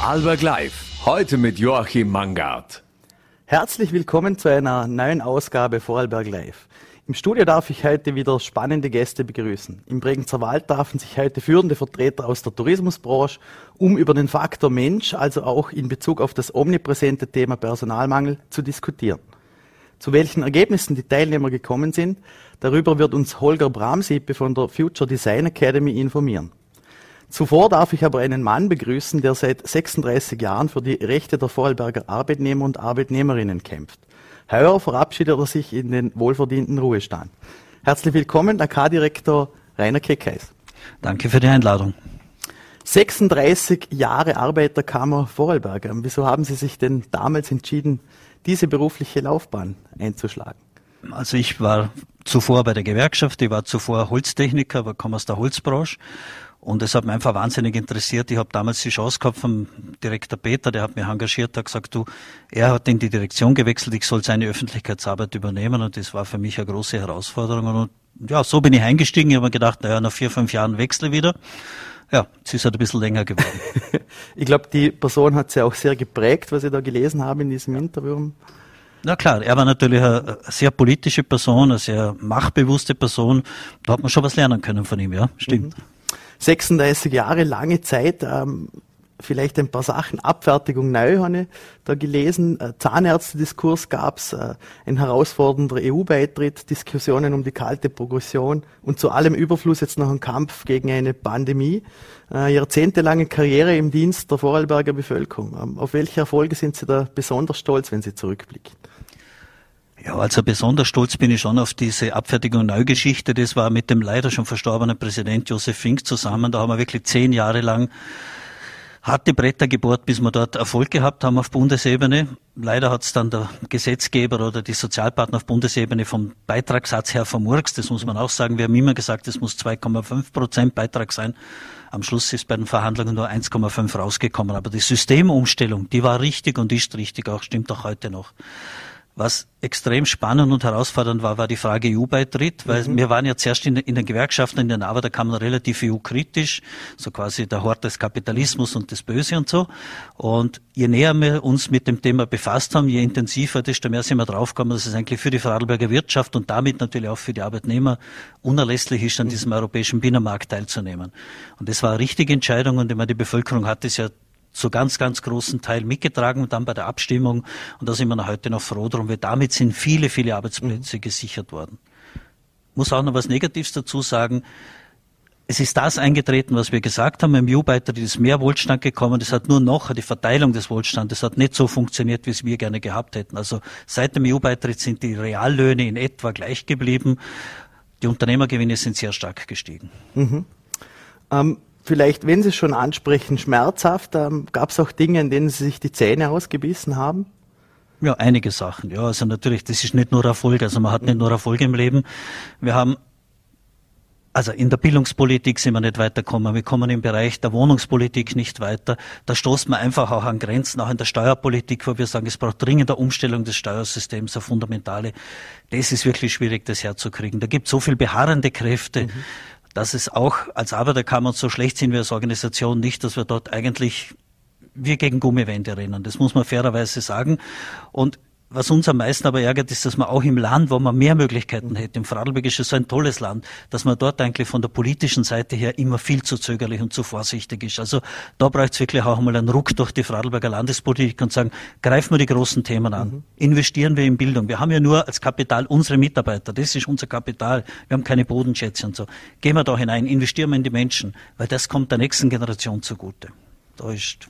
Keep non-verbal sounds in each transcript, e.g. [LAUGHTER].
Vorarlberg Live. Heute mit Joachim Mangard. Herzlich willkommen zu einer neuen Ausgabe Vorarlberg Live. Im Studio darf ich heute wieder spannende Gäste begrüßen. Im Bregenzer Wald trafen sich heute führende Vertreter aus der Tourismusbranche, um über den Faktor Mensch, also auch in Bezug auf das omnipräsente Thema Personalmangel, zu diskutieren. Zu welchen Ergebnissen die Teilnehmer gekommen sind, darüber wird uns Holger Bramsiepe von der Future Design Academy informieren. Zuvor darf ich aber einen Mann begrüßen, der seit 36 Jahren für die Rechte der Vorarlberger Arbeitnehmer und Arbeitnehmerinnen kämpft. Heuer verabschiedet er sich in den wohlverdienten Ruhestand. Herzlich willkommen, AK-Direktor Rainer Keckheis. Danke für die Einladung. 36 Jahre Arbeiterkammer Vorarlberger. Wieso haben Sie sich denn damals entschieden, diese berufliche Laufbahn einzuschlagen? Also ich war zuvor bei der Gewerkschaft, ich war zuvor Holztechniker, aber komme aus der Holzbranche und es hat mich einfach wahnsinnig interessiert. Ich habe damals die Chance gehabt vom Direktor Peter, der hat mich engagiert, hat gesagt, du, er hat in die Direktion gewechselt, ich soll seine Öffentlichkeitsarbeit übernehmen und das war für mich eine große Herausforderung. Und ja, so bin ich eingestiegen. Ich habe mir gedacht, naja, nach vier, fünf Jahren wechsle wieder. Ja, es ist halt ein bisschen länger geworden. [LAUGHS] ich glaube, die Person hat sie auch sehr geprägt, was Sie da gelesen haben in diesem Interview. Na klar, er war natürlich eine sehr politische Person, eine sehr machtbewusste Person. Da hat man schon was lernen können von ihm, ja, stimmt. Mhm. 36 Jahre lange Zeit. Ähm, vielleicht ein paar Sachen. Abfertigung neu habe ich da gelesen. Äh, Zahnärztediskurs gab's, äh, ein herausfordernder EU-Beitritt, Diskussionen um die kalte Progression und zu allem Überfluss jetzt noch ein Kampf gegen eine Pandemie. Äh, jahrzehntelange Karriere im Dienst der Vorarlberger Bevölkerung. Ähm, auf welche Erfolge sind Sie da besonders stolz, wenn Sie zurückblicken? Ja, also besonders stolz bin ich schon auf diese Abfertigung Neugeschichte. Das war mit dem leider schon verstorbenen Präsident Josef Fink zusammen. Da haben wir wirklich zehn Jahre lang harte Bretter gebohrt, bis wir dort Erfolg gehabt haben auf Bundesebene. Leider hat es dann der Gesetzgeber oder die Sozialpartner auf Bundesebene vom Beitragssatz her vermurkst. Das muss man auch sagen. Wir haben immer gesagt, es muss 2,5 Prozent Beitrag sein. Am Schluss ist bei den Verhandlungen nur 1,5 rausgekommen. Aber die Systemumstellung, die war richtig und ist richtig, auch stimmt auch heute noch. Was extrem spannend und herausfordernd war, war die Frage EU-Beitritt, weil mhm. wir waren ja zuerst in, in den Gewerkschaften, in den Arbeiterkammern relativ EU-kritisch, so quasi der Hort des Kapitalismus und des Böse und so. Und je näher wir uns mit dem Thema befasst haben, je intensiver, desto mehr sind wir draufgekommen, dass es eigentlich für die Vorarlberger Wirtschaft und damit natürlich auch für die Arbeitnehmer unerlässlich ist, an mhm. diesem europäischen Binnenmarkt teilzunehmen. Und das war eine richtige Entscheidung und immer die Bevölkerung hat es ja zu ganz, ganz großen Teil mitgetragen und dann bei der Abstimmung. Und da sind wir noch heute noch froh drum, weil damit sind viele, viele Arbeitsplätze mhm. gesichert worden. Muss auch noch was Negatives dazu sagen. Es ist das eingetreten, was wir gesagt haben. Im EU-Beitritt ist mehr Wohlstand gekommen. Es hat nur noch die Verteilung des Wohlstandes hat nicht so funktioniert, wie es wir gerne gehabt hätten. Also seit dem EU-Beitritt sind die Reallöhne in etwa gleich geblieben. Die Unternehmergewinne sind sehr stark gestiegen. Mhm. Ähm, vielleicht, wenn Sie es schon ansprechen, schmerzhaft, ähm, gab es auch Dinge, in denen Sie sich die Zähne ausgebissen haben? Ja, einige Sachen. Ja, also natürlich, das ist nicht nur Erfolg. Also man hat nicht nur Erfolg im Leben. Wir haben also in der Bildungspolitik sind wir nicht weitergekommen. Wir kommen im Bereich der Wohnungspolitik nicht weiter. Da stoßt man einfach auch an Grenzen, auch in der Steuerpolitik, wo wir sagen, es braucht dringende Umstellung des Steuersystems, eine fundamentale. Das ist wirklich schwierig, das herzukriegen. Da gibt es so viel beharrende Kräfte. Mhm dass es auch als Arbeiterkammer so schlecht sind wir als Organisation nicht, dass wir dort eigentlich wir gegen Gummiwände rennen. Das muss man fairerweise sagen. Und was uns am meisten aber ärgert, ist, dass man auch im Land, wo man mehr Möglichkeiten hätte, im Vorarlberg ist es so ein tolles Land, dass man dort eigentlich von der politischen Seite her immer viel zu zögerlich und zu vorsichtig ist. Also da braucht es wirklich auch mal einen Ruck durch die Vorarlberger Landespolitik und sagen, greifen wir die großen Themen an, mhm. investieren wir in Bildung. Wir haben ja nur als Kapital unsere Mitarbeiter, das ist unser Kapital. Wir haben keine Bodenschätze und so. Gehen wir da hinein, investieren wir in die Menschen, weil das kommt der nächsten Generation zugute. Da ist,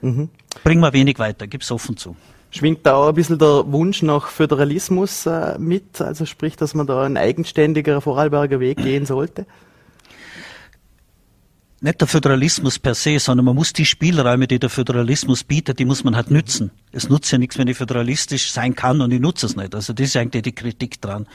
mhm. bringen wir wenig weiter, gib's offen zu. Schwingt da auch ein bisschen der Wunsch nach Föderalismus äh, mit? Also sprich, dass man da ein eigenständiger Vorarlberger Weg gehen sollte? Nicht der Föderalismus per se, sondern man muss die Spielräume, die der Föderalismus bietet, die muss man halt nützen. Es nutzt ja nichts, wenn ich föderalistisch sein kann und ich nutze es nicht. Also das ist eigentlich die Kritik dran.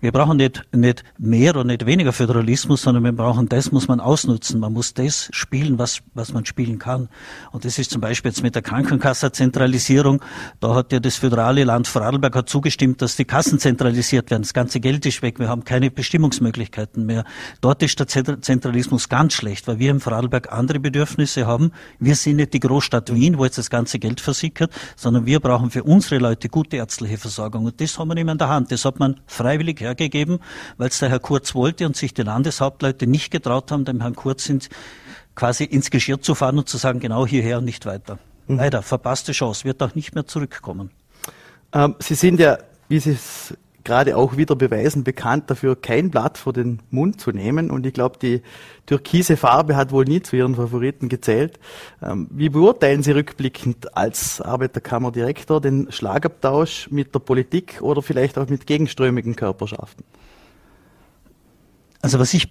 Wir brauchen nicht, nicht mehr und nicht weniger Föderalismus, sondern wir brauchen das, muss man ausnutzen. Man muss das spielen, was, was man spielen kann. Und das ist zum Beispiel jetzt mit der Krankenkassenzentralisierung. Da hat ja das föderale Land Vorarlberg hat zugestimmt, dass die Kassen zentralisiert werden. Das ganze Geld ist weg. Wir haben keine Bestimmungsmöglichkeiten mehr. Dort ist der Zentralismus ganz schlecht, weil wir im Vorarlberg andere Bedürfnisse haben. Wir sind nicht die Großstadt Wien, wo jetzt das ganze Geld versickert, sondern wir brauchen für unsere Leute gute ärztliche Versorgung. Und das haben wir nicht mehr in der Hand. Das hat man freiwillig hergegeben, weil es der Herr Kurz wollte und sich die Landeshauptleute nicht getraut haben, dem Herrn Kurz ins, quasi ins Geschirr zu fahren und zu sagen, genau hierher und nicht weiter. Mhm. Leider, verpasste Chance, wird auch nicht mehr zurückkommen. Ähm, Sie sind ja, wie Sie es gerade auch wieder beweisen, bekannt dafür, kein Blatt vor den Mund zu nehmen. Und ich glaube, die türkise Farbe hat wohl nie zu Ihren Favoriten gezählt. Ähm, wie beurteilen Sie rückblickend als Arbeiterkammerdirektor den Schlagabtausch mit der Politik oder vielleicht auch mit gegenströmigen Körperschaften? Also was ich,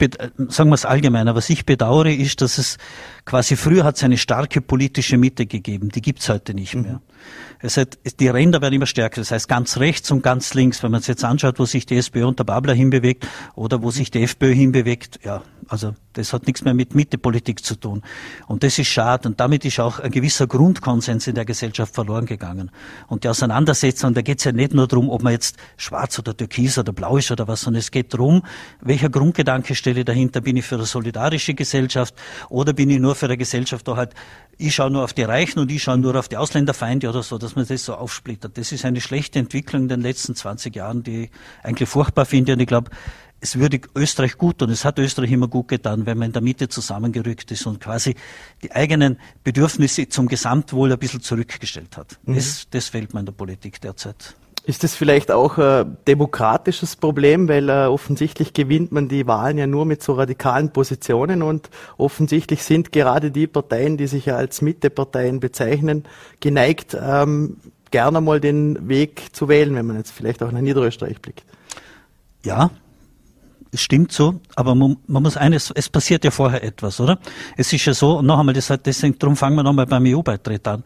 sagen wir es allgemeiner, was ich bedauere, ist, dass es quasi früher hat es eine starke politische Mitte gegeben, die gibt's heute nicht mehr. Mhm. Es hat, die Ränder werden immer stärker, das heißt ganz rechts und ganz links. Wenn man es jetzt anschaut, wo sich die SPÖ und der Babler hinbewegt oder wo sich die FPÖ hinbewegt, ja, also das hat nichts mehr mit Mittepolitik zu tun. Und das ist schade. Und damit ist auch ein gewisser Grundkonsens in der Gesellschaft verloren gegangen. Und die Auseinandersetzung, da geht es ja nicht nur darum, ob man jetzt schwarz oder türkis oder blau ist oder was, sondern es geht darum, welcher Grundgedanke stelle dahinter? Bin ich für eine solidarische Gesellschaft oder bin ich nur für eine Gesellschaft, wo halt ich schaue nur auf die Reichen und ich schaue nur auf die Ausländerfeinde oder so, dass man das so aufsplittert. Das ist eine schlechte Entwicklung in den letzten 20 Jahren, die ich eigentlich furchtbar finde. Und ich glaube, es würde Österreich gut und es hat Österreich immer gut getan, wenn man in der Mitte zusammengerückt ist und quasi die eigenen Bedürfnisse zum Gesamtwohl ein bisschen zurückgestellt hat. Mhm. Das, das fehlt mir in der Politik derzeit. Ist das vielleicht auch ein demokratisches Problem, weil äh, offensichtlich gewinnt man die Wahlen ja nur mit so radikalen Positionen und offensichtlich sind gerade die Parteien, die sich ja als Mitteparteien bezeichnen, geneigt, ähm, gerne mal den Weg zu wählen, wenn man jetzt vielleicht auch nach Niederösterreich blickt. Ja, es stimmt so, aber man, man, muss eines, es passiert ja vorher etwas, oder? Es ist ja so, und noch einmal, das, deswegen, darum fangen wir nochmal beim EU-Beitritt an.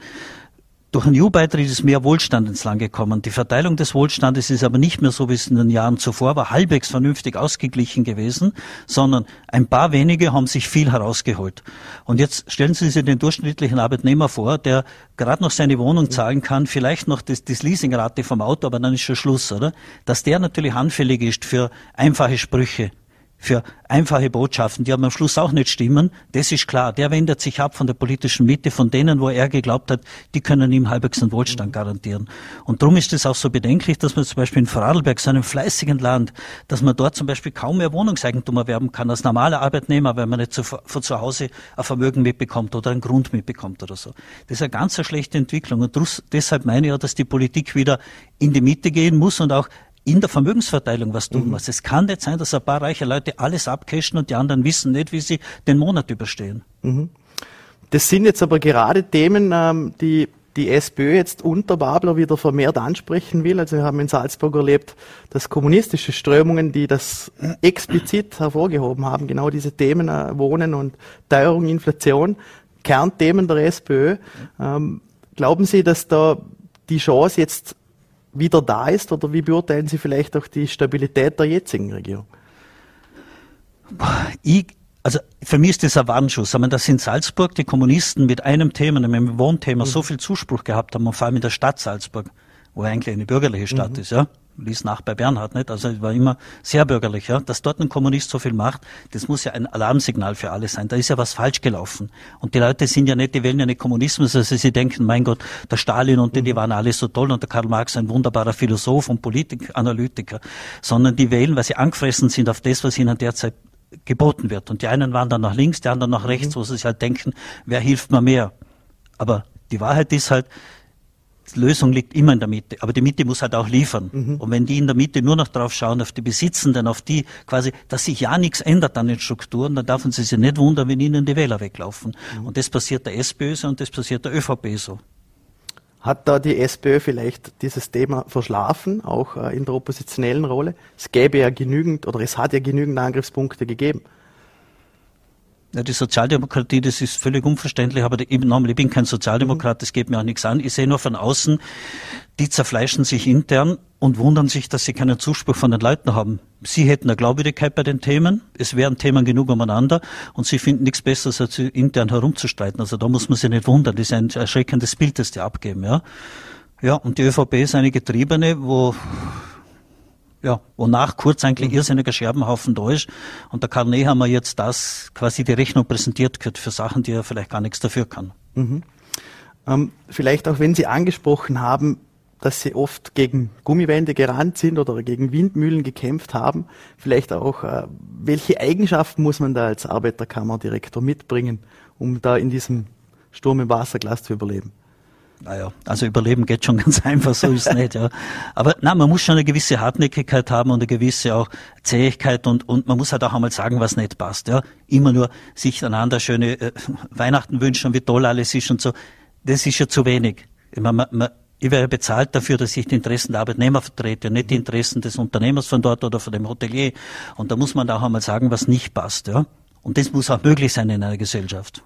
Durch einen EU-Beitritt ist mehr Wohlstand ins Land gekommen. Die Verteilung des Wohlstandes ist aber nicht mehr so, wie es in den Jahren zuvor war, halbwegs vernünftig ausgeglichen gewesen, sondern ein paar wenige haben sich viel herausgeholt. Und jetzt stellen Sie sich den durchschnittlichen Arbeitnehmer vor, der gerade noch seine Wohnung zahlen kann, vielleicht noch das, das Leasingrate vom Auto, aber dann ist schon Schluss, oder? Dass der natürlich anfällig ist für einfache Sprüche für einfache Botschaften, die aber am Schluss auch nicht stimmen, das ist klar. Der wendet sich ab von der politischen Mitte, von denen, wo er geglaubt hat, die können ihm halbwegs einen Wohlstand garantieren. Und darum ist es auch so bedenklich, dass man zum Beispiel in Vorarlberg, so einem fleißigen Land, dass man dort zum Beispiel kaum mehr Wohnungseigentum erwerben kann als normaler Arbeitnehmer, weil man nicht zu, von zu Hause ein Vermögen mitbekommt oder einen Grund mitbekommt oder so. Das ist eine ganz schlechte Entwicklung. Und deshalb meine ich auch, dass die Politik wieder in die Mitte gehen muss und auch in der Vermögensverteilung was tun mhm. muss. Es kann nicht sein, dass ein paar reiche Leute alles abcashen und die anderen wissen nicht, wie sie den Monat überstehen. Mhm. Das sind jetzt aber gerade Themen, ähm, die die SPÖ jetzt unter Babler wieder vermehrt ansprechen will. Also wir haben in Salzburg erlebt, dass kommunistische Strömungen, die das explizit hervorgehoben haben, genau diese Themen äh, Wohnen und Teuerung, Inflation, Kernthemen der SPÖ. Ähm, glauben Sie, dass da die Chance jetzt wieder da ist? Oder wie beurteilen Sie vielleicht auch die Stabilität der jetzigen Regierung? Ich, also für mich ist das ein Warnschuss. Aber dass in Salzburg die Kommunisten mit einem Thema, nämlich dem Wohnthema, mhm. so viel Zuspruch gehabt haben, und vor allem in der Stadt Salzburg, wo eigentlich eine bürgerliche Stadt mhm. ist, ja, ließ nach bei Bernhard nicht, also es war immer sehr bürgerlich, ja. Dass dort ein Kommunist so viel macht, das muss ja ein Alarmsignal für alle sein. Da ist ja was falsch gelaufen. Und die Leute sind ja nicht, die wählen ja nicht Kommunismus, also sie denken, mein Gott, der Stalin und die, die waren alle so toll und der Karl Marx ein wunderbarer Philosoph und Politik, Analytiker, sondern die wählen, weil sie angefressen sind auf das, was ihnen derzeit geboten wird. Und die einen waren dann nach links, die anderen nach rechts, mhm. wo sie sich halt denken, wer hilft mir mehr? Aber die Wahrheit ist halt, Lösung liegt immer in der Mitte. Aber die Mitte muss halt auch liefern. Mhm. Und wenn die in der Mitte nur noch drauf schauen, auf die Besitzenden, auf die quasi, dass sich ja nichts ändert an den Strukturen, dann dürfen sie sich nicht wundern, wenn ihnen die Wähler weglaufen. Mhm. Und das passiert der SPÖ so und das passiert der ÖVP so. Hat da die SPÖ vielleicht dieses Thema verschlafen, auch äh, in der oppositionellen Rolle? Es gäbe ja genügend oder es hat ja genügend Angriffspunkte gegeben. Ja, die Sozialdemokratie, das ist völlig unverständlich, aber ich, ich bin kein Sozialdemokrat, das geht mir auch nichts an. Ich sehe nur von außen, die zerfleischen sich intern und wundern sich, dass sie keinen Zuspruch von den Leuten haben. Sie hätten eine Glaubwürdigkeit bei den Themen, es wären Themen genug umeinander und sie finden nichts Besseres, als intern herumzustreiten. Also da muss man sich nicht wundern, das ist ein erschreckendes Bild, das die abgeben. Ja, ja und die ÖVP ist eine Getriebene, wo ja, wonach kurz eigentlich mhm. irrsinniger Scherbenhaufen da ist. Und der Karl haben wir jetzt das quasi die Rechnung präsentiert gehört für Sachen, die er vielleicht gar nichts dafür kann. Mhm. Ähm, vielleicht auch, wenn Sie angesprochen haben, dass Sie oft gegen Gummiwände gerannt sind oder gegen Windmühlen gekämpft haben, vielleicht auch, äh, welche Eigenschaften muss man da als Arbeiterkammerdirektor mitbringen, um da in diesem Sturm im Wasserglas zu überleben? Naja, also überleben geht schon [LAUGHS] ganz einfach, so ist es nicht, ja. Aber na, man muss schon eine gewisse Hartnäckigkeit haben und eine gewisse auch Zähigkeit und, und man muss halt auch einmal sagen, was nicht passt, ja. Immer nur sich einander schöne äh, [LAUGHS] Weihnachten wünschen, wie toll alles ist und so. Das ist ja zu wenig. Ich, meine, man, man, ich werde bezahlt dafür, dass ich die Interessen der Arbeitnehmer vertrete, nicht die Interessen des Unternehmers von dort oder von dem Hotelier. Und da muss man auch einmal sagen, was nicht passt, ja. Und das muss auch möglich sein in einer Gesellschaft.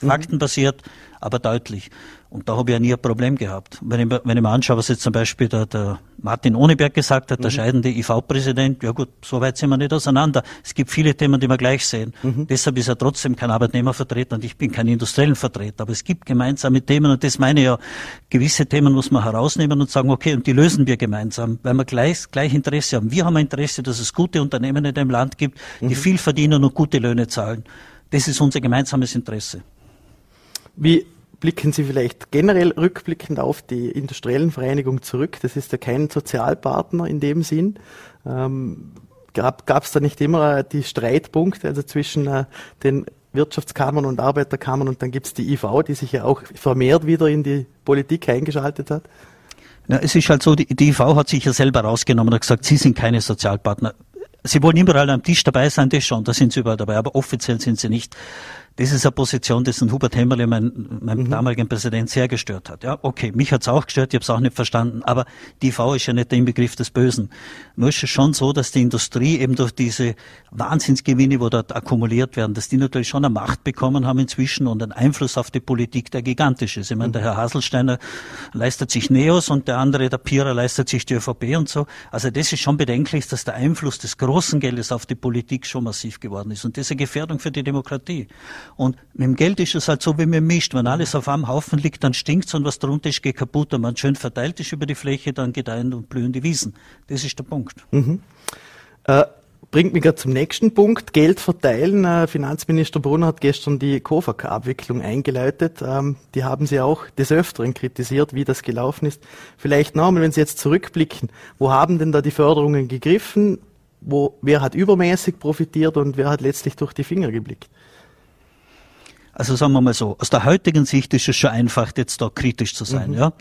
Mhm. Faktenbasiert, aber deutlich. Und da habe ich ja nie ein Problem gehabt. Wenn ich, wenn ich mir anschaue, was jetzt zum Beispiel der, der Martin Ohneberg gesagt hat, der mhm. scheidende IV-Präsident, ja gut, so weit sind wir nicht auseinander. Es gibt viele Themen, die wir gleich sehen. Mhm. Deshalb ist er trotzdem kein Arbeitnehmervertreter und ich bin kein industriellen Vertreter. Aber es gibt gemeinsame Themen und das meine ich ja, gewisse Themen muss man herausnehmen und sagen, okay, und die lösen wir gemeinsam, weil wir gleich, gleich Interesse haben. Wir haben ein Interesse, dass es gute Unternehmen in dem Land gibt, die mhm. viel verdienen und gute Löhne zahlen. Das ist unser gemeinsames Interesse. Wie blicken Sie vielleicht generell rückblickend auf die industriellen Vereinigung zurück? Das ist ja kein Sozialpartner in dem Sinn. Ähm, gab es da nicht immer die Streitpunkte also zwischen äh, den Wirtschaftskammern und Arbeiterkammern und dann gibt es die IV, die sich ja auch vermehrt wieder in die Politik eingeschaltet hat? Ja, es ist halt so, die, die IV hat sich ja selber rausgenommen und gesagt, sie sind keine Sozialpartner. Sie wollen überall am Tisch dabei sein, das schon, da sind sie überall dabei, aber offiziell sind sie nicht. Das ist eine Position, dessen Hubert Hämmerle, mein, mein mhm. damaligen Präsident, sehr gestört hat. Ja, okay, mich hat's auch gestört, ich habe es auch nicht verstanden, aber die V ist ja nicht der Inbegriff des Bösen. Nur ist es schon so, dass die Industrie eben durch diese Wahnsinnsgewinne, wo dort akkumuliert werden, dass die natürlich schon eine Macht bekommen haben inzwischen und einen Einfluss auf die Politik, der gigantisch ist. Ich meine, der Herr Haselsteiner leistet sich Neos und der andere, der Pira, leistet sich die ÖVP und so. Also das ist schon bedenklich, dass der Einfluss des großen Geldes auf die Politik schon massiv geworden ist. Und das ist eine Gefährdung für die Demokratie. Und mit dem Geld ist es halt so, wie man mischt. Wenn alles auf einem Haufen liegt, dann stinkt's und was drunter ist, geht kaputt. Und wenn man schön verteilt ist über die Fläche, dann gedeihen und blühen die Wiesen. Das ist der Punkt. Mhm. Äh, bringt mich gerade zum nächsten Punkt. Geld verteilen. Äh, Finanzminister Brunner hat gestern die KOFAK-Abwicklung eingeleitet. Ähm, die haben Sie auch des Öfteren kritisiert, wie das gelaufen ist. Vielleicht nochmal, wenn Sie jetzt zurückblicken, wo haben denn da die Förderungen gegriffen? Wo, wer hat übermäßig profitiert und wer hat letztlich durch die Finger geblickt? Also sagen wir mal so, aus der heutigen Sicht ist es schon einfach, jetzt da kritisch zu sein, mhm. ja.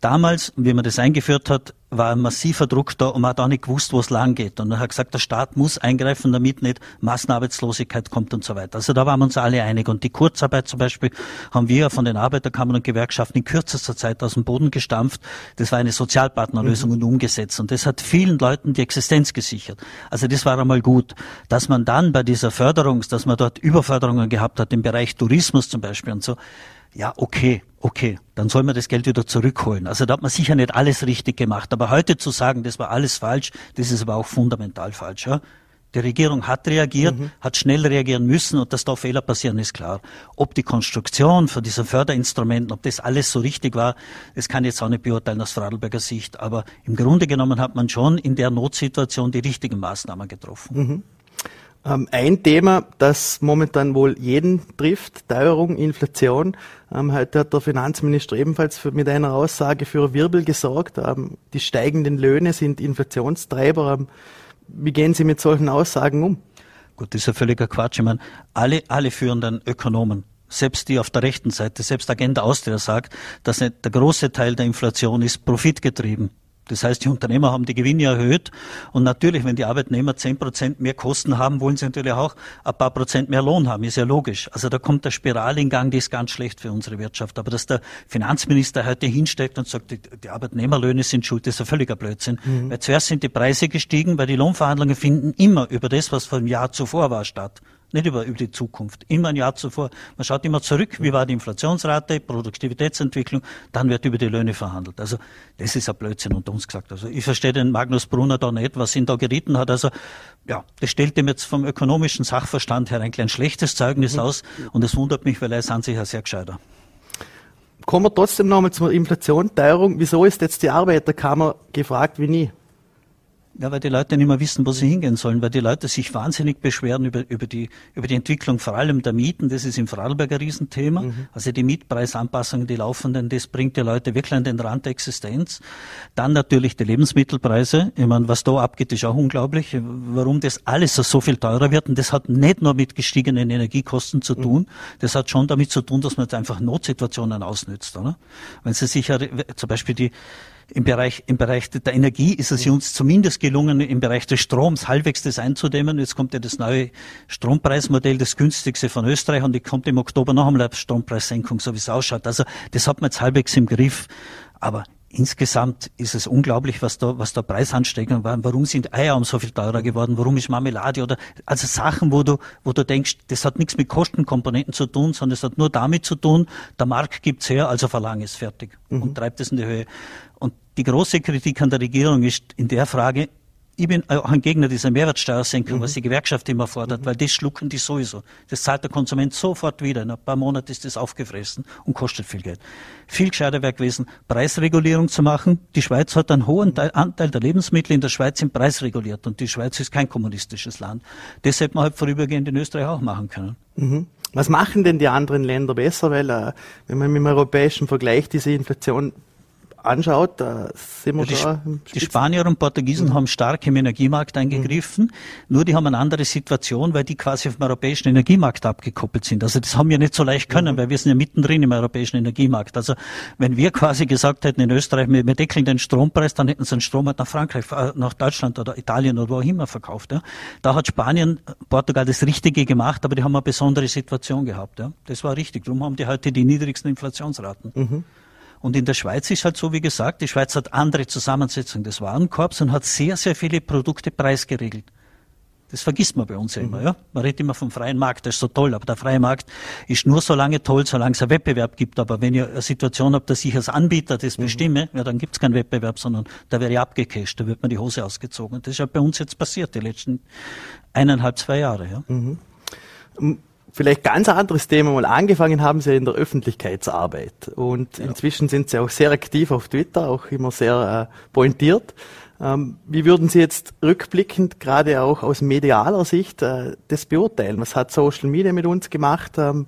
Damals, wie man das eingeführt hat, war ein massiver Druck da und man hat auch nicht gewusst, wo es lang geht. Und er hat gesagt, der Staat muss eingreifen, damit nicht Massenarbeitslosigkeit kommt und so weiter. Also da waren wir uns alle einig. Und die Kurzarbeit zum Beispiel haben wir von den Arbeiterkammern und Gewerkschaften in kürzester Zeit aus dem Boden gestampft. Das war eine Sozialpartnerlösung mhm. und umgesetzt. Und das hat vielen Leuten die Existenz gesichert. Also das war einmal gut. Dass man dann bei dieser Förderung, dass man dort Überförderungen gehabt hat im Bereich Tourismus zum Beispiel und so, ja, okay, okay, dann soll man das Geld wieder zurückholen. Also da hat man sicher nicht alles richtig gemacht. Aber heute zu sagen, das war alles falsch, das ist aber auch fundamental falsch. Ja? Die Regierung hat reagiert, mhm. hat schnell reagieren müssen und dass da Fehler passieren, ist klar. Ob die Konstruktion von diesen Förderinstrumenten, ob das alles so richtig war, das kann ich jetzt auch nicht beurteilen aus Vorarlberger Sicht. Aber im Grunde genommen hat man schon in der Notsituation die richtigen Maßnahmen getroffen. Mhm. Ähm, ein Thema, das momentan wohl jeden trifft, Teuerung, Inflation. Ähm, heute hat der Finanzminister ebenfalls mit einer Aussage für Wirbel gesorgt. Ähm, die steigenden Löhne sind Inflationstreiber. Wie gehen Sie mit solchen Aussagen um? Gut, das ist ja völliger Quatsch. Ich meine, alle, alle führenden Ökonomen selbst die auf der rechten Seite, selbst Agenda Austria sagt, dass der große Teil der Inflation ist profitgetrieben. Das heißt, die Unternehmer haben die Gewinne erhöht und natürlich, wenn die Arbeitnehmer zehn Prozent mehr Kosten haben, wollen sie natürlich auch ein paar Prozent mehr Lohn haben, ist ja logisch. Also da kommt der Spiral in Gang, die ist ganz schlecht für unsere Wirtschaft. Aber dass der Finanzminister heute hinsteckt und sagt, die, die Arbeitnehmerlöhne sind schuld, das ist ein völliger Blödsinn. Mhm. Weil zuerst sind die Preise gestiegen, weil die Lohnverhandlungen finden immer über das, was vor dem Jahr zuvor war, statt. Nicht über, über die Zukunft. Immer ein Jahr zuvor. Man schaut immer zurück, wie war die Inflationsrate, Produktivitätsentwicklung, dann wird über die Löhne verhandelt. Also das ist ein Blödsinn unter uns gesagt. Also ich verstehe den Magnus Brunner da nicht, was ihn da geritten hat. Also ja, das stellt ihm jetzt vom ökonomischen Sachverstand her ein schlechtes Zeugnis mhm. aus und es wundert mich, weil er ist an sich ein sehr gescheiter. Kommen wir trotzdem nochmal zur Inflation, Teuerung. Wieso ist jetzt die Arbeiterkammer gefragt wie nie? Ja, weil die Leute nicht mehr wissen, wo sie hingehen sollen, weil die Leute sich wahnsinnig beschweren über, über, die, über die Entwicklung vor allem der Mieten. Das ist im Vorarlberger Riesenthema. Mhm. Also die Mietpreisanpassungen, die laufenden, das bringt die Leute wirklich an den Rand der Existenz. Dann natürlich die Lebensmittelpreise. Ich meine, was da abgeht, ist auch unglaublich. Warum das alles so viel teurer wird. Und das hat nicht nur mit gestiegenen Energiekosten zu mhm. tun. Das hat schon damit zu tun, dass man jetzt einfach Notsituationen ausnützt. Oder? Wenn Sie sich ja, zum Beispiel die, im Bereich, im Bereich der Energie ist es uns zumindest gelungen, im Bereich des Stroms halbwegs das einzudämmen. Jetzt kommt ja das neue Strompreismodell, das günstigste von Österreich und die kommt im Oktober noch einmal eine Strompreissenkung, so wie es ausschaut. Also das hat man jetzt halbwegs im Griff. Aber insgesamt ist es unglaublich, was da, was da Preisansteigungen waren. Warum sind Eier um so viel teurer geworden? Warum ist Marmelade oder, also Sachen, wo du, wo du denkst, das hat nichts mit Kostenkomponenten zu tun, sondern es hat nur damit zu tun, der Markt gibt's her, also verlange es fertig mhm. und treibt es in die Höhe. Die große Kritik an der Regierung ist in der Frage, ich bin auch ein Gegner dieser Mehrwertsteuersenkung, mhm. was die Gewerkschaft immer fordert, mhm. weil das schlucken die sowieso. Das zahlt der Konsument sofort wieder. In ein paar Monaten ist das aufgefressen und kostet viel Geld. Viel gescheiter wäre gewesen, Preisregulierung zu machen. Die Schweiz hat einen hohen Teil, Anteil der Lebensmittel in der Schweiz sind preisreguliert und die Schweiz ist kein kommunistisches Land. Das hätte man halt vorübergehend in Österreich auch machen können. Mhm. Was machen denn die anderen Länder besser? Weil, äh, wenn man mit dem europäischen Vergleich diese Inflation anschaut, da sind wir ja, die, die Spanier und Portugiesen mhm. haben stark im Energiemarkt eingegriffen, mhm. nur die haben eine andere Situation, weil die quasi vom europäischen Energiemarkt abgekoppelt sind. Also das haben wir nicht so leicht können, mhm. weil wir sind ja mittendrin im europäischen Energiemarkt. Also wenn wir quasi gesagt hätten in Österreich, wir, wir deckeln den Strompreis, dann hätten sie den Strom halt nach Frankreich, äh, nach Deutschland oder Italien oder wo auch immer verkauft. Ja. Da hat Spanien, Portugal das Richtige gemacht, aber die haben eine besondere Situation gehabt. Ja. Das war richtig. Darum haben die heute die niedrigsten Inflationsraten. Und in der Schweiz ist halt so, wie gesagt, die Schweiz hat andere Zusammensetzung des Warenkorbs und hat sehr, sehr viele Produkte preisgeregelt. Das vergisst man bei uns ja immer, mhm. ja. Man redet immer vom freien Markt, das ist so toll, aber der freie Markt ist nur so lange toll, solange es einen Wettbewerb gibt. Aber wenn ihr eine Situation habt, dass ich als Anbieter das mhm. bestimme, ja, dann gibt es keinen Wettbewerb, sondern da wäre ich abgecasht, da wird mir die Hose ausgezogen. Und das ist ja bei uns jetzt passiert, die letzten eineinhalb, zwei Jahre, ja. Mhm vielleicht ganz anderes Thema. Mal angefangen haben Sie in der Öffentlichkeitsarbeit und ja. inzwischen sind Sie auch sehr aktiv auf Twitter, auch immer sehr äh, pointiert. Ähm, wie würden Sie jetzt rückblickend, gerade auch aus medialer Sicht, äh, das beurteilen? Was hat Social Media mit uns gemacht? Ähm,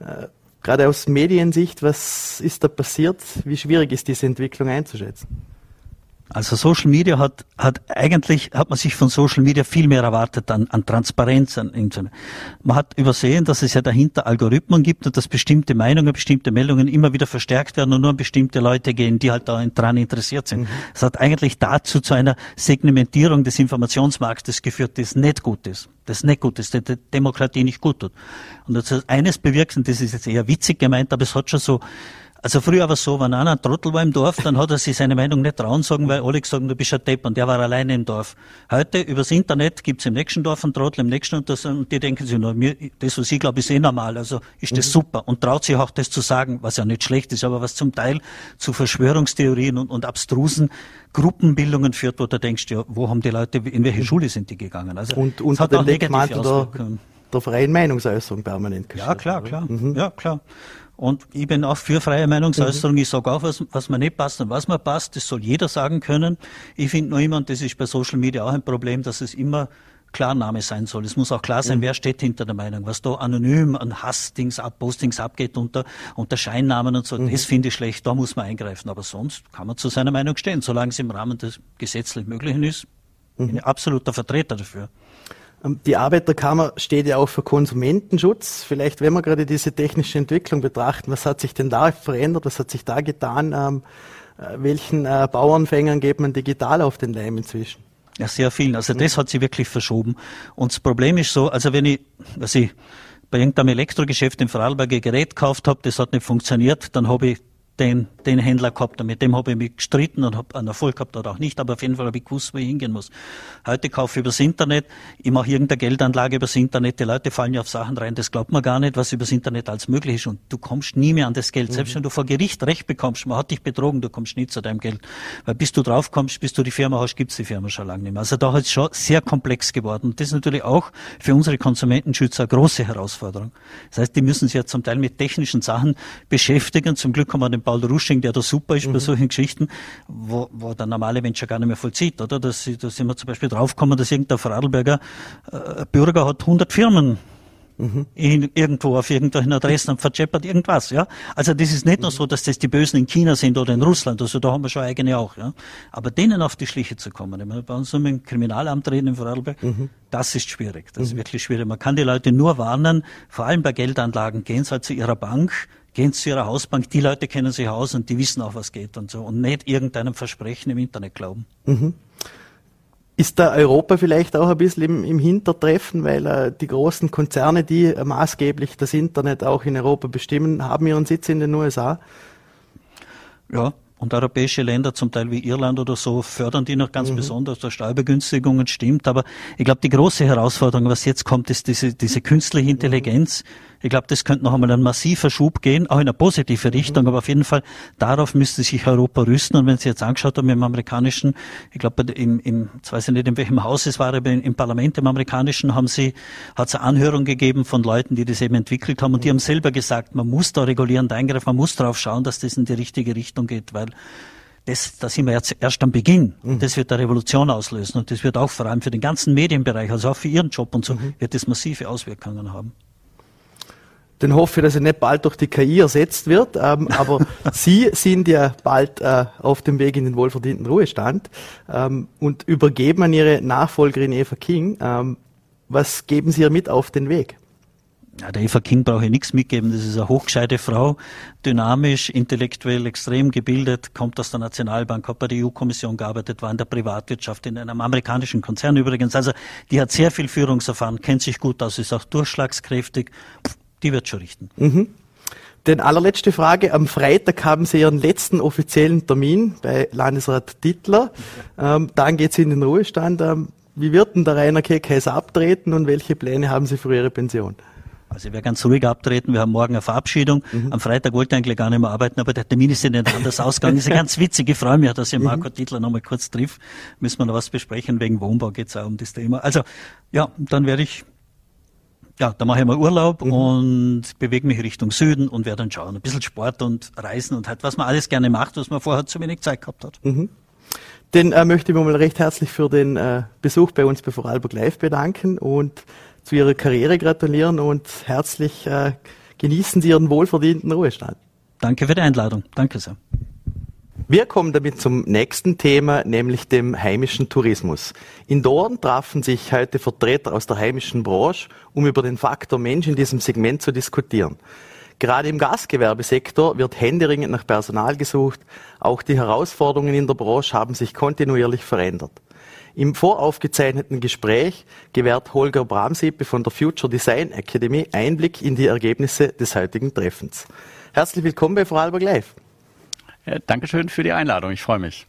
äh, gerade aus Mediensicht, was ist da passiert? Wie schwierig ist diese Entwicklung einzuschätzen? Also Social Media hat, hat eigentlich, hat man sich von Social Media viel mehr erwartet an, an Transparenz. An, man hat übersehen, dass es ja dahinter Algorithmen gibt und dass bestimmte Meinungen, bestimmte Meldungen immer wieder verstärkt werden und nur an bestimmte Leute gehen, die halt daran interessiert sind. Es mhm. hat eigentlich dazu zu einer Segmentierung des Informationsmarktes geführt, das nicht gut ist. Das nicht gut ist, der Demokratie nicht gut tut. Und das hat eines bewirkt, und das ist jetzt eher witzig gemeint, aber es hat schon so also früher war es so, wenn einer ein Trottel war im Dorf, dann hat er sich seine Meinung nicht trauen sagen, weil alle gesagt du bist ein Depp und der war alleine im Dorf. Heute übers Internet gibt's im nächsten Dorf einen Trottel, im nächsten und, das, und die denken sich nur, mir, das was ich glaube, ist eh normal, also ist das mhm. super und traut sich auch das zu sagen, was ja nicht schlecht ist, aber was zum Teil zu Verschwörungstheorien und, und abstrusen Gruppenbildungen führt, wo du denkst, ja, wo haben die Leute, in welche mhm. Schule sind die gegangen? Also, und unter dem Deckmantel der, der freien Meinungsäußerung permanent gestellt. Ja, klar, klar. Mhm. Ja, klar. Und ich bin auch für freie Meinungsäußerung. Mhm. Ich sage auch, was, was mir nicht passt und was mir passt. Das soll jeder sagen können. Ich finde nur immer, und das ist bei Social Media auch ein Problem, dass es immer Klarname sein soll. Es muss auch klar sein, mhm. wer steht hinter der Meinung. Was da anonym an Hassdings, Postings abgeht unter, unter Scheinnamen und so, mhm. das finde ich schlecht. Da muss man eingreifen. Aber sonst kann man zu seiner Meinung stehen, solange es im Rahmen des gesetzlich Möglichen ist. Mhm. Bin ich absoluter Vertreter dafür. Ähm, die Arbeiterkammer steht ja auch für Konsumentenschutz. Vielleicht, wenn wir gerade diese technische Entwicklung betrachten, was hat sich denn da verändert? Was hat sich da getan? Ähm, äh, welchen äh, Bauernfängern geht man digital auf den Leim inzwischen? Ja, sehr vielen. Also das hat sich wirklich verschoben. Und das Problem ist so, also wenn ich, was ich bei irgendeinem Elektrogeschäft in Vorarlberg ein Gerät gekauft habe, das hat nicht funktioniert, dann habe ich den, den Händler gehabt. Und mit dem habe ich mich gestritten und habe einen Erfolg gehabt oder auch nicht, aber auf jeden Fall habe ich gewusst, wo ich hingehen muss. Heute kaufe ich übers Internet, ich mache irgendeine Geldanlage übers Internet, die Leute fallen ja auf Sachen rein, das glaubt man gar nicht, was übers Internet als möglich ist und du kommst nie mehr an das Geld. Mhm. Selbst wenn du vor Gericht Recht bekommst, man hat dich betrogen, du kommst nie zu deinem Geld. Weil bis du drauf kommst, bis du die Firma hast, gibt's die Firma schon lange nicht mehr. Also da ist es schon sehr komplex geworden. Und das ist natürlich auch für unsere Konsumentenschützer eine große Herausforderung. Das heißt, die müssen sich ja zum Teil mit technischen Sachen beschäftigen. Zum Glück haben wir den Paul Rusching, der da super ist mhm. bei solchen Geschichten, wo, wo der normale Mensch ja gar nicht mehr vollzieht, oder? Da sind wir zum Beispiel draufgekommen, dass irgendein Vorarlberger äh, Bürger hat 100 Firmen Mhm. In, irgendwo auf irgendwelchen Adressen und verscheppert irgendwas, ja. Also das ist nicht mhm. nur so, dass das die Bösen in China sind oder in Russland, also da haben wir schon eigene auch, ja. Aber denen auf die Schliche zu kommen, ich meine, bei uns im Kriminalamt reden in Vorarlberg, mhm. das ist schwierig, das ist mhm. wirklich schwierig. Man kann die Leute nur warnen, vor allem bei Geldanlagen, gehen sie halt zu ihrer Bank, gehen zu ihrer Hausbank, die Leute kennen sich aus und die wissen auch, was geht und so und nicht irgendeinem Versprechen im Internet glauben. Mhm. Ist da Europa vielleicht auch ein bisschen im, im Hintertreffen, weil äh, die großen Konzerne, die äh, maßgeblich das Internet auch in Europa bestimmen, haben ihren Sitz in den USA? Ja, und europäische Länder, zum Teil wie Irland oder so, fördern die noch ganz mhm. besonders durch Steuerbegünstigungen, stimmt. Aber ich glaube, die große Herausforderung, was jetzt kommt, ist diese, diese künstliche Intelligenz. Ich glaube, das könnte noch einmal ein massiver Schub gehen, auch in eine positive Richtung. Mhm. Aber auf jeden Fall, darauf müsste sich Europa rüsten. Und wenn Sie jetzt angeschaut haben im amerikanischen, ich glaube, im, im, jetzt weiß ich nicht, in welchem Haus es war, aber im Parlament im amerikanischen haben Sie, hat es eine Anhörung gegeben von Leuten, die das eben entwickelt haben. Und die haben selber gesagt, man muss da regulierend eingreifen, man muss darauf schauen, dass das in die richtige Richtung geht, weil das, da sind wir jetzt erst am Beginn. Mhm. Das wird eine Revolution auslösen und das wird auch vor allem für den ganzen Medienbereich, also auch für Ihren Job und so, mhm. wird das massive Auswirkungen haben. Dann hoffe ich, dass er nicht bald durch die KI ersetzt wird. Ähm, [LAUGHS] aber Sie sind ja bald äh, auf dem Weg in den wohlverdienten Ruhestand ähm, und übergeben an Ihre Nachfolgerin Eva King. Ähm, was geben Sie ihr mit auf den Weg? Ja, der Eva King brauche ich nichts mitgeben. Das ist eine hochgescheite Frau, dynamisch, intellektuell extrem gebildet, kommt aus der Nationalbank, hat bei der EU-Kommission gearbeitet, war in der Privatwirtschaft, in einem amerikanischen Konzern übrigens. Also die hat sehr viel Führungserfahren, kennt sich gut aus, ist auch durchschlagskräftig. Die wird schon richten. Mhm. Denn allerletzte Frage. Am Freitag haben Sie Ihren letzten offiziellen Termin bei Landesrat Dittler. Ähm, dann geht Sie in den Ruhestand. Ähm, wie wird denn der Rainer Keckheis abtreten und welche Pläne haben Sie für Ihre Pension? Also ich werde ganz ruhig abtreten. Wir haben morgen eine Verabschiedung. Mhm. Am Freitag wollte ich eigentlich gar nicht mehr arbeiten, aber der Termin ist ja nicht anders ausgegangen. ist ja ganz witzig. Ich freue mich, dass ich Marco mhm. Titler noch mal kurz trifft. Müssen wir noch was besprechen. Wegen Wohnbau geht es auch um das Thema. Also ja, dann werde ich ja, da mache ich mal Urlaub mhm. und bewege mich Richtung Süden und werde dann schauen. Ein bisschen Sport und Reisen und halt, was man alles gerne macht, was man vorher zu wenig Zeit gehabt hat. Mhm. Den äh, möchte ich mir mal recht herzlich für den äh, Besuch bei uns bei Vorarlberg Live bedanken und zu Ihrer Karriere gratulieren und herzlich äh, genießen Sie Ihren wohlverdienten Ruhestand. Danke für die Einladung. Danke sehr. Wir kommen damit zum nächsten Thema, nämlich dem heimischen Tourismus. In Dorn trafen sich heute Vertreter aus der heimischen Branche, um über den Faktor Mensch in diesem Segment zu diskutieren. Gerade im Gastgewerbesektor wird händeringend nach Personal gesucht. Auch die Herausforderungen in der Branche haben sich kontinuierlich verändert. Im voraufgezeichneten Gespräch gewährt Holger Bramsippe von der Future Design Academy Einblick in die Ergebnisse des heutigen Treffens. Herzlich willkommen bei Vorarlberg Live. Ja, Dankeschön für die Einladung, ich freue mich.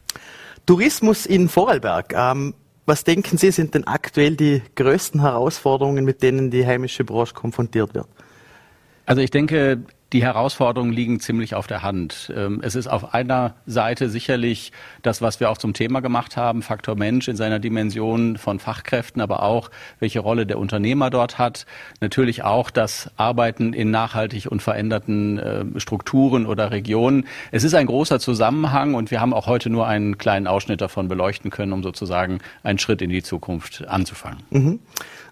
Tourismus in Vorarlberg. Ähm, was denken Sie, sind denn aktuell die größten Herausforderungen, mit denen die heimische Branche konfrontiert wird? Also ich denke, die Herausforderungen liegen ziemlich auf der Hand. Ähm, es ist auf einer Seite sicherlich das, was wir auch zum Thema gemacht haben, Faktor Mensch in seiner Dimension von Fachkräften, aber auch welche Rolle der Unternehmer dort hat. Natürlich auch das Arbeiten in nachhaltig und veränderten äh, Strukturen oder Regionen. Es ist ein großer Zusammenhang und wir haben auch heute nur einen kleinen Ausschnitt davon beleuchten können, um sozusagen einen Schritt in die Zukunft anzufangen. Mhm.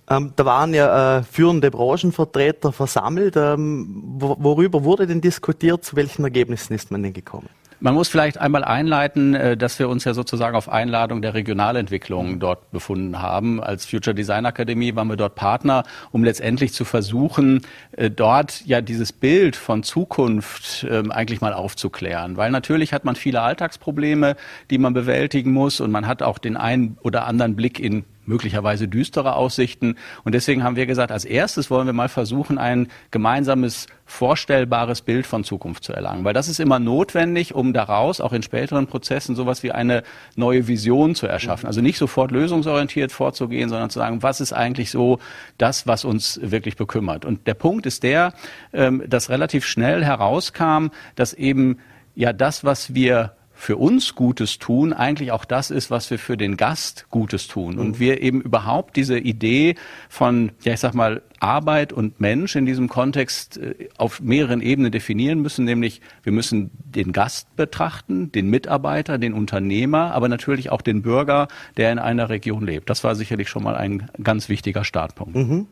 Ähm, da waren ja äh, führende Branchenvertreter versammelt. Ähm, worüber wurde denn diskutiert? Zu welchen Ergebnissen ist man denn gekommen? Man muss vielleicht einmal einleiten, äh, dass wir uns ja sozusagen auf Einladung der Regionalentwicklung dort befunden haben. Als Future Design Akademie waren wir dort Partner, um letztendlich zu versuchen, äh, dort ja dieses Bild von Zukunft ähm, eigentlich mal aufzuklären. Weil natürlich hat man viele Alltagsprobleme, die man bewältigen muss und man hat auch den einen oder anderen Blick in möglicherweise düstere Aussichten. Und deswegen haben wir gesagt, als erstes wollen wir mal versuchen, ein gemeinsames vorstellbares Bild von Zukunft zu erlangen. Weil das ist immer notwendig, um daraus auch in späteren Prozessen sowas wie eine neue Vision zu erschaffen. Also nicht sofort lösungsorientiert vorzugehen, sondern zu sagen, was ist eigentlich so das, was uns wirklich bekümmert. Und der Punkt ist der, ähm, dass relativ schnell herauskam, dass eben ja das, was wir für uns Gutes tun, eigentlich auch das ist, was wir für den Gast Gutes tun. Und mhm. wir eben überhaupt diese Idee von, ja, ich sag mal, Arbeit und Mensch in diesem Kontext äh, auf mehreren Ebenen definieren müssen, nämlich wir müssen den Gast betrachten, den Mitarbeiter, den Unternehmer, aber natürlich auch den Bürger, der in einer Region lebt. Das war sicherlich schon mal ein ganz wichtiger Startpunkt. Mhm.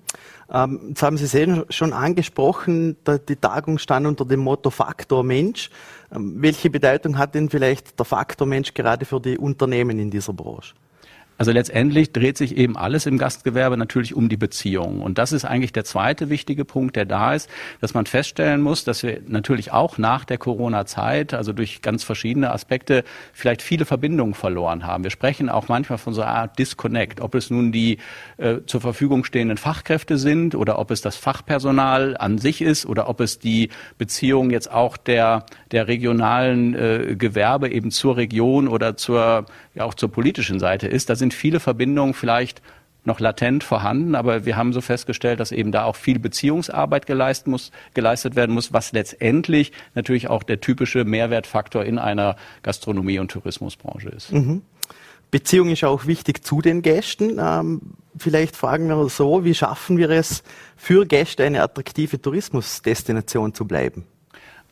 Ähm, jetzt haben Sie es schon angesprochen, die Tagung stand unter dem Motto Faktor Mensch. Ähm, welche Bedeutung hat denn vielleicht der Faktor Mensch gerade für die Unternehmen in dieser Branche? Also letztendlich dreht sich eben alles im Gastgewerbe natürlich um die Beziehungen. Und das ist eigentlich der zweite wichtige Punkt, der da ist, dass man feststellen muss, dass wir natürlich auch nach der Corona-Zeit, also durch ganz verschiedene Aspekte, vielleicht viele Verbindungen verloren haben. Wir sprechen auch manchmal von so einer Art Disconnect, ob es nun die äh, zur Verfügung stehenden Fachkräfte sind oder ob es das Fachpersonal an sich ist oder ob es die Beziehung jetzt auch der, der regionalen äh, Gewerbe eben zur Region oder zur, ja auch zur politischen Seite ist. Da sind viele Verbindungen vielleicht noch latent vorhanden, aber wir haben so festgestellt, dass eben da auch viel Beziehungsarbeit geleistet, muss, geleistet werden muss, was letztendlich natürlich auch der typische Mehrwertfaktor in einer Gastronomie- und Tourismusbranche ist. Mhm. Beziehung ist auch wichtig zu den Gästen. Ähm, vielleicht fragen wir so, wie schaffen wir es, für Gäste eine attraktive Tourismusdestination zu bleiben?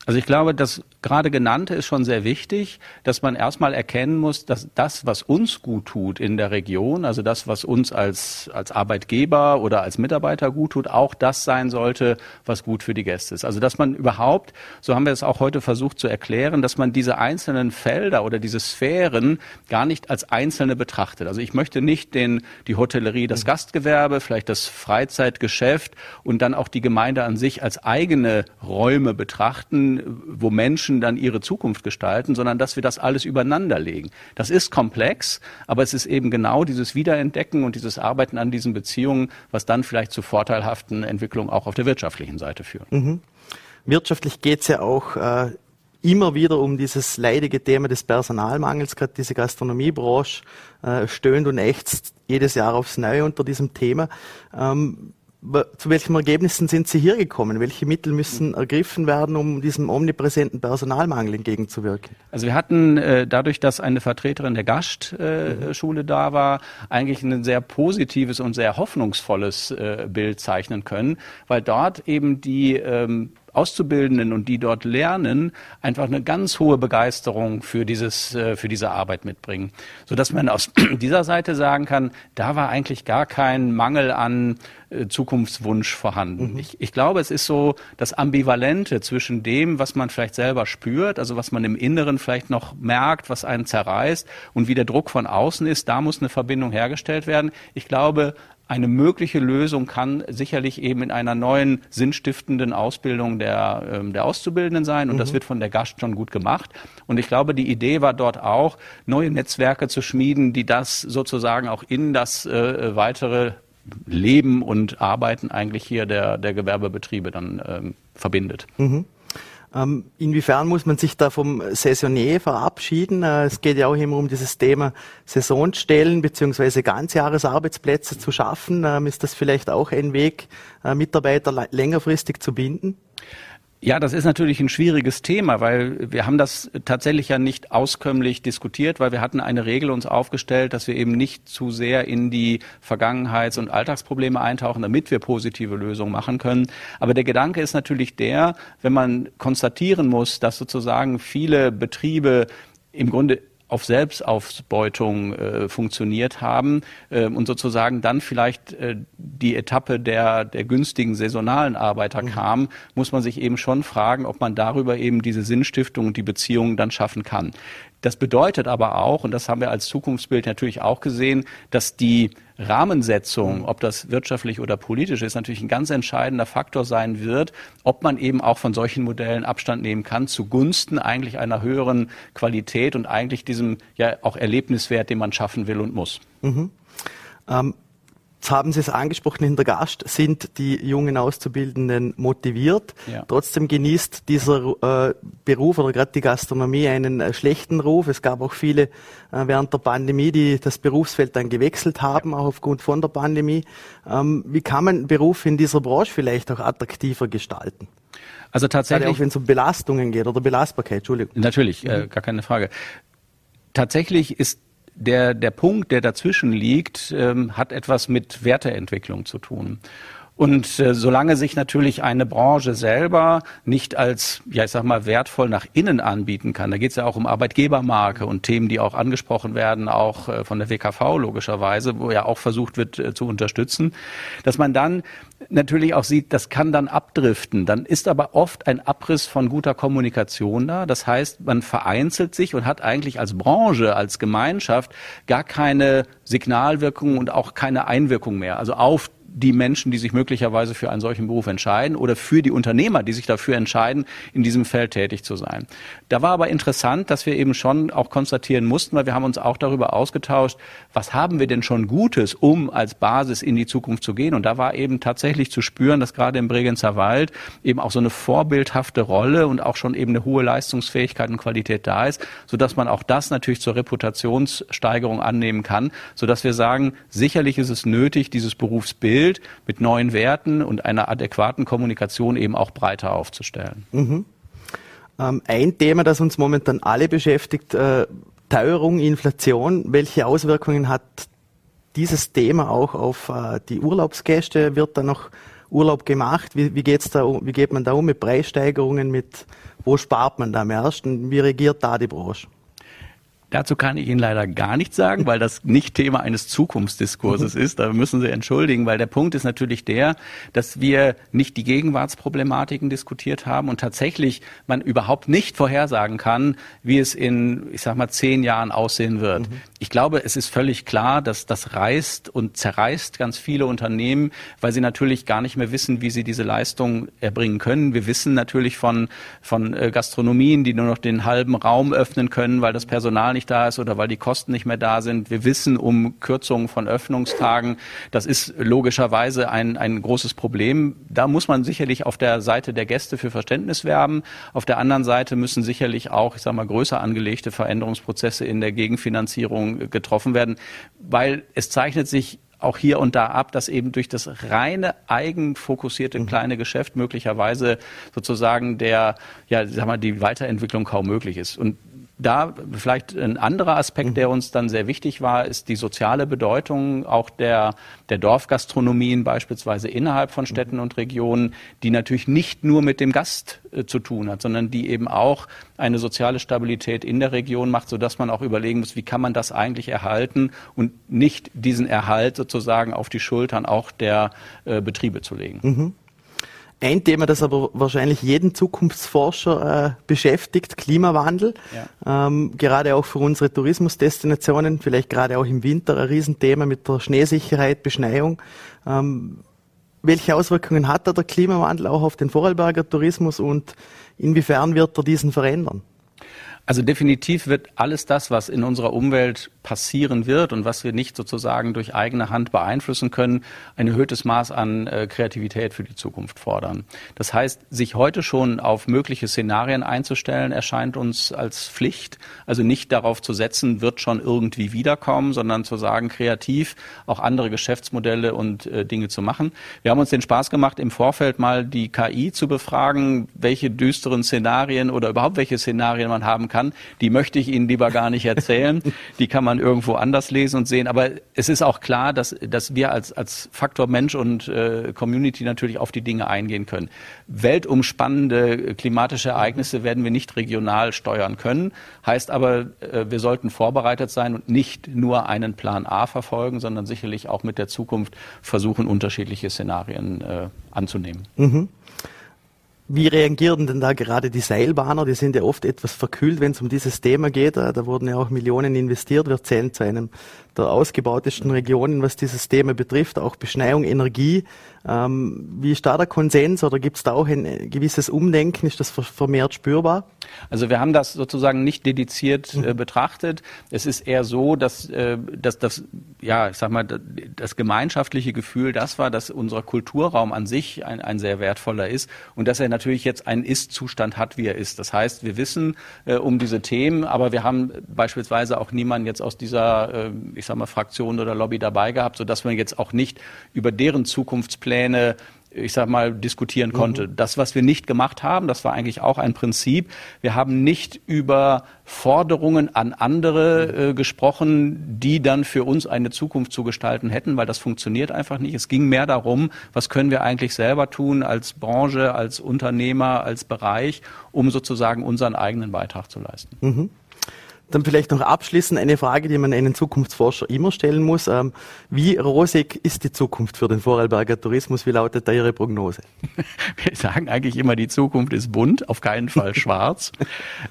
Also ich glaube, das gerade genannte ist schon sehr wichtig, dass man erstmal erkennen muss, dass das, was uns gut tut in der Region, also das, was uns als, als Arbeitgeber oder als Mitarbeiter gut tut, auch das sein sollte, was gut für die Gäste ist. Also dass man überhaupt, so haben wir es auch heute versucht zu erklären, dass man diese einzelnen Felder oder diese Sphären gar nicht als einzelne betrachtet. Also ich möchte nicht den, die Hotellerie, das Gastgewerbe, vielleicht das Freizeitgeschäft und dann auch die Gemeinde an sich als eigene Räume betrachten, wo Menschen dann ihre Zukunft gestalten, sondern dass wir das alles übereinander legen. Das ist komplex, aber es ist eben genau dieses Wiederentdecken und dieses Arbeiten an diesen Beziehungen, was dann vielleicht zu vorteilhaften Entwicklungen auch auf der wirtschaftlichen Seite führt. Mhm. Wirtschaftlich geht es ja auch äh, immer wieder um dieses leidige Thema des Personalmangels. Gerade diese Gastronomiebranche äh, stöhnt und ächzt jedes Jahr aufs Neue unter diesem Thema. Ähm, zu welchen Ergebnissen sind Sie hier gekommen? Welche Mittel müssen ergriffen werden, um diesem omnipräsenten Personalmangel entgegenzuwirken? Also wir hatten äh, dadurch, dass eine Vertreterin der Gastschule äh, mhm. da war, eigentlich ein sehr positives und sehr hoffnungsvolles äh, Bild zeichnen können, weil dort eben die ähm, Auszubildenden und die dort lernen, einfach eine ganz hohe Begeisterung für dieses, äh, für diese Arbeit mitbringen. So dass man aus [CLEARS THROAT] dieser Seite sagen kann, da war eigentlich gar kein Mangel an äh, Zukunftswunsch vorhanden. Mhm. Ich, ich glaube, es ist so das Ambivalente zwischen dem, was man vielleicht selber spürt, also was man im Inneren vielleicht noch merkt, was einen zerreißt und wie der Druck von außen ist, da muss eine Verbindung hergestellt werden. Ich glaube, eine mögliche Lösung kann sicherlich eben in einer neuen sinnstiftenden Ausbildung der, ähm, der Auszubildenden sein. Und mhm. das wird von der Gast schon gut gemacht. Und ich glaube, die Idee war dort auch, neue Netzwerke zu schmieden, die das sozusagen auch in das äh, weitere Leben und Arbeiten eigentlich hier der, der Gewerbebetriebe dann ähm, verbindet. Mhm. Ähm, inwiefern muss man sich da vom Saisonier verabschieden? Äh, es geht ja auch immer um dieses Thema Saisonstellen beziehungsweise Ganzjahresarbeitsplätze zu schaffen. Ähm, ist das vielleicht auch ein Weg, äh, Mitarbeiter längerfristig zu binden? Ja, das ist natürlich ein schwieriges Thema, weil wir haben das tatsächlich ja nicht auskömmlich diskutiert, weil wir hatten eine Regel uns aufgestellt, dass wir eben nicht zu sehr in die Vergangenheits- und Alltagsprobleme eintauchen, damit wir positive Lösungen machen können. Aber der Gedanke ist natürlich der, wenn man konstatieren muss, dass sozusagen viele Betriebe im Grunde auf Selbstausbeutung äh, funktioniert haben äh, und sozusagen dann vielleicht äh, die Etappe der, der günstigen saisonalen Arbeiter mhm. kam, muss man sich eben schon fragen, ob man darüber eben diese Sinnstiftung und die Beziehungen dann schaffen kann. Das bedeutet aber auch, und das haben wir als Zukunftsbild natürlich auch gesehen, dass die Rahmensetzung, ob das wirtschaftlich oder politisch ist, natürlich ein ganz entscheidender Faktor sein wird, ob man eben auch von solchen Modellen Abstand nehmen kann, zugunsten eigentlich einer höheren Qualität und eigentlich diesem ja auch Erlebniswert, den man schaffen will und muss. Mhm. Ähm, Jetzt haben Sie es angesprochen in der Gast, sind die jungen Auszubildenden motiviert. Ja. Trotzdem genießt dieser äh, Beruf oder gerade die Gastronomie einen äh, schlechten Ruf. Es gab auch viele äh, während der Pandemie, die das Berufsfeld dann gewechselt haben, auch aufgrund von der Pandemie. Ähm, wie kann man Beruf in dieser Branche vielleicht auch attraktiver gestalten? Also tatsächlich. Gerade auch wenn es um Belastungen geht oder Belastbarkeit, Entschuldigung. Natürlich, äh, mhm. gar keine Frage. Tatsächlich ist der, der Punkt, der dazwischen liegt, ähm, hat etwas mit Werteentwicklung zu tun. Und äh, solange sich natürlich eine Branche selber nicht als, ja ich sag mal, wertvoll nach innen anbieten kann, da geht es ja auch um Arbeitgebermarke und Themen, die auch angesprochen werden, auch äh, von der WKV logischerweise, wo ja auch versucht wird äh, zu unterstützen, dass man dann natürlich auch sieht, das kann dann abdriften. Dann ist aber oft ein Abriss von guter Kommunikation da. Das heißt, man vereinzelt sich und hat eigentlich als Branche, als Gemeinschaft gar keine Signalwirkung und auch keine Einwirkung mehr. Also auf die Menschen, die sich möglicherweise für einen solchen Beruf entscheiden oder für die Unternehmer, die sich dafür entscheiden, in diesem Feld tätig zu sein. Da war aber interessant, dass wir eben schon auch konstatieren mussten, weil wir haben uns auch darüber ausgetauscht, was haben wir denn schon Gutes, um als Basis in die Zukunft zu gehen. Und da war eben tatsächlich zu spüren, dass gerade im Bregenzer Wald eben auch so eine vorbildhafte Rolle und auch schon eben eine hohe Leistungsfähigkeit und Qualität da ist, sodass man auch das natürlich zur Reputationssteigerung annehmen kann, sodass wir sagen, sicherlich ist es nötig, dieses Berufsbild Bild mit neuen Werten und einer adäquaten Kommunikation eben auch breiter aufzustellen. Mhm. Ähm, ein Thema, das uns momentan alle beschäftigt, äh, Teuerung, Inflation. Welche Auswirkungen hat dieses Thema auch auf äh, die Urlaubsgäste? Wird da noch Urlaub gemacht? Wie, wie, geht's da, wie geht man da um mit Preissteigerungen? Mit, wo spart man da am ersten? Wie regiert da die Branche? Dazu kann ich Ihnen leider gar nichts sagen, weil das nicht Thema eines Zukunftsdiskurses ist. Da müssen Sie entschuldigen, weil der Punkt ist natürlich der, dass wir nicht die Gegenwartsproblematiken diskutiert haben und tatsächlich man überhaupt nicht vorhersagen kann, wie es in, ich sag mal, zehn Jahren aussehen wird. Mhm. Ich glaube, es ist völlig klar, dass das reißt und zerreißt ganz viele Unternehmen, weil sie natürlich gar nicht mehr wissen, wie sie diese Leistung erbringen können. Wir wissen natürlich von, von äh, Gastronomien, die nur noch den halben Raum öffnen können, weil das Personal nicht nicht da ist oder weil die Kosten nicht mehr da sind. Wir wissen um Kürzungen von Öffnungstagen. Das ist logischerweise ein, ein großes Problem. Da muss man sicherlich auf der Seite der Gäste für Verständnis werben. Auf der anderen Seite müssen sicherlich auch, ich sage mal, größer angelegte Veränderungsprozesse in der Gegenfinanzierung getroffen werden, weil es zeichnet sich auch hier und da ab, dass eben durch das reine eigenfokussierte mhm. kleine Geschäft möglicherweise sozusagen der, ja, sag mal, die Weiterentwicklung kaum möglich ist. Und da vielleicht ein anderer Aspekt, der uns dann sehr wichtig war, ist die soziale Bedeutung auch der, der Dorfgastronomien beispielsweise innerhalb von Städten und Regionen, die natürlich nicht nur mit dem Gast äh, zu tun hat, sondern die eben auch eine soziale Stabilität in der Region macht, sodass man auch überlegen muss, wie kann man das eigentlich erhalten und nicht diesen Erhalt sozusagen auf die Schultern auch der äh, Betriebe zu legen. Mhm. Ein Thema, das aber wahrscheinlich jeden Zukunftsforscher äh, beschäftigt, Klimawandel. Ja. Ähm, gerade auch für unsere Tourismusdestinationen, vielleicht gerade auch im Winter ein Riesenthema mit der Schneesicherheit, Beschneiung. Ähm, welche Auswirkungen hat da der Klimawandel auch auf den Vorarlberger Tourismus und inwiefern wird er diesen verändern? Also definitiv wird alles das, was in unserer Umwelt passieren wird und was wir nicht sozusagen durch eigene Hand beeinflussen können, ein erhöhtes Maß an äh, Kreativität für die Zukunft fordern. Das heißt, sich heute schon auf mögliche Szenarien einzustellen, erscheint uns als Pflicht. Also nicht darauf zu setzen, wird schon irgendwie wiederkommen, sondern zu sagen, kreativ auch andere Geschäftsmodelle und äh, Dinge zu machen. Wir haben uns den Spaß gemacht, im Vorfeld mal die KI zu befragen, welche düsteren Szenarien oder überhaupt welche Szenarien man haben kann. Die möchte ich Ihnen lieber gar nicht erzählen. Die kann man irgendwo anders lesen und sehen. Aber es ist auch klar, dass, dass wir als, als Faktor Mensch und äh, Community natürlich auf die Dinge eingehen können. Weltumspannende klimatische Ereignisse werden wir nicht regional steuern können. Heißt aber, äh, wir sollten vorbereitet sein und nicht nur einen Plan A verfolgen, sondern sicherlich auch mit der Zukunft versuchen, unterschiedliche Szenarien äh, anzunehmen. Mhm. Wie reagieren denn da gerade die Seilbahner? Die sind ja oft etwas verkühlt, wenn es um dieses Thema geht. Da wurden ja auch Millionen investiert. Wir zählen zu einem der ausgebautesten Regionen, was dieses Thema betrifft, auch Beschneiung, Energie. Ähm, wie ist da der Konsens oder gibt es da auch ein gewisses Umdenken? Ist das vermehrt spürbar? Also wir haben das sozusagen nicht dediziert äh, mhm. betrachtet. Es ist eher so, dass, äh, dass das, ja, ich sag mal, das gemeinschaftliche Gefühl das war, dass unser Kulturraum an sich ein, ein sehr wertvoller ist und dass er natürlich jetzt einen Ist-Zustand hat, wie er ist. Das heißt, wir wissen äh, um diese Themen, aber wir haben beispielsweise auch niemanden jetzt aus dieser, äh, ich sag mal, Fraktion oder Lobby dabei gehabt, sodass man jetzt auch nicht über deren Zukunftspläne Pläne ich sag mal, diskutieren mhm. konnte. Mhm. Das, was wir nicht gemacht haben, das war eigentlich auch ein Prinzip. Wir haben nicht über Forderungen an andere mhm. äh, gesprochen, die dann für uns eine Zukunft zu gestalten hätten, weil das funktioniert einfach nicht. Es ging mehr darum, was können wir eigentlich selber tun als Branche, als Unternehmer, als Bereich, um sozusagen unseren eigenen Beitrag zu leisten. Mhm. Dann vielleicht noch abschließend eine Frage, die man einem Zukunftsforscher immer stellen muss. Ähm, wie rosig ist die Zukunft für den Vorarlberger Tourismus? Wie lautet da Ihre Prognose? [LAUGHS] Wir sagen eigentlich immer, die Zukunft ist bunt, auf keinen Fall [LAUGHS] schwarz.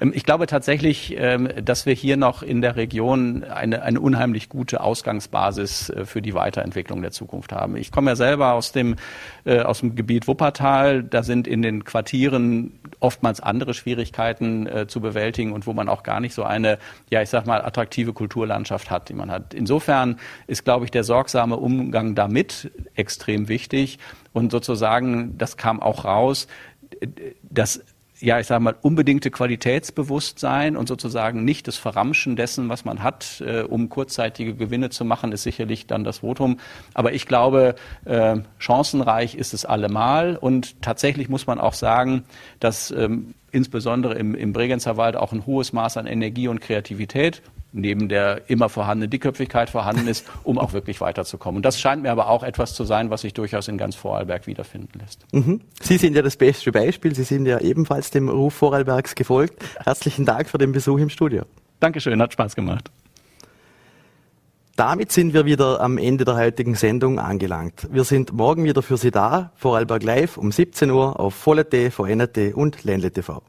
Ähm, ich glaube tatsächlich, ähm, dass wir hier noch in der Region eine, eine unheimlich gute Ausgangsbasis äh, für die Weiterentwicklung der Zukunft haben. Ich komme ja selber aus dem, äh, aus dem Gebiet Wuppertal. Da sind in den Quartieren oftmals andere Schwierigkeiten äh, zu bewältigen und wo man auch gar nicht so eine ja, ich sag mal, attraktive Kulturlandschaft hat, die man hat. Insofern ist, glaube ich, der sorgsame Umgang damit extrem wichtig. Und sozusagen, das kam auch raus, dass ja, ich sage mal, unbedingte Qualitätsbewusstsein und sozusagen nicht das Verramschen dessen, was man hat, äh, um kurzzeitige Gewinne zu machen, ist sicherlich dann das Votum. Aber ich glaube, äh, chancenreich ist es allemal und tatsächlich muss man auch sagen, dass ähm, insbesondere im, im Bregenzer Wald auch ein hohes Maß an Energie und Kreativität neben der immer vorhandenen Dickköpfigkeit vorhanden ist, um auch wirklich weiterzukommen. Und das scheint mir aber auch etwas zu sein, was sich durchaus in ganz Vorarlberg wiederfinden lässt. Mhm. Sie sind ja das beste Beispiel. Sie sind ja ebenfalls dem Ruf Vorarlbergs gefolgt. Herzlichen Dank für den Besuch im Studio. Dankeschön, hat Spaß gemacht. Damit sind wir wieder am Ende der heutigen Sendung angelangt. Wir sind morgen wieder für Sie da, Vorarlberg Live um 17 Uhr auf Volle.t, VNT und Ländle TV.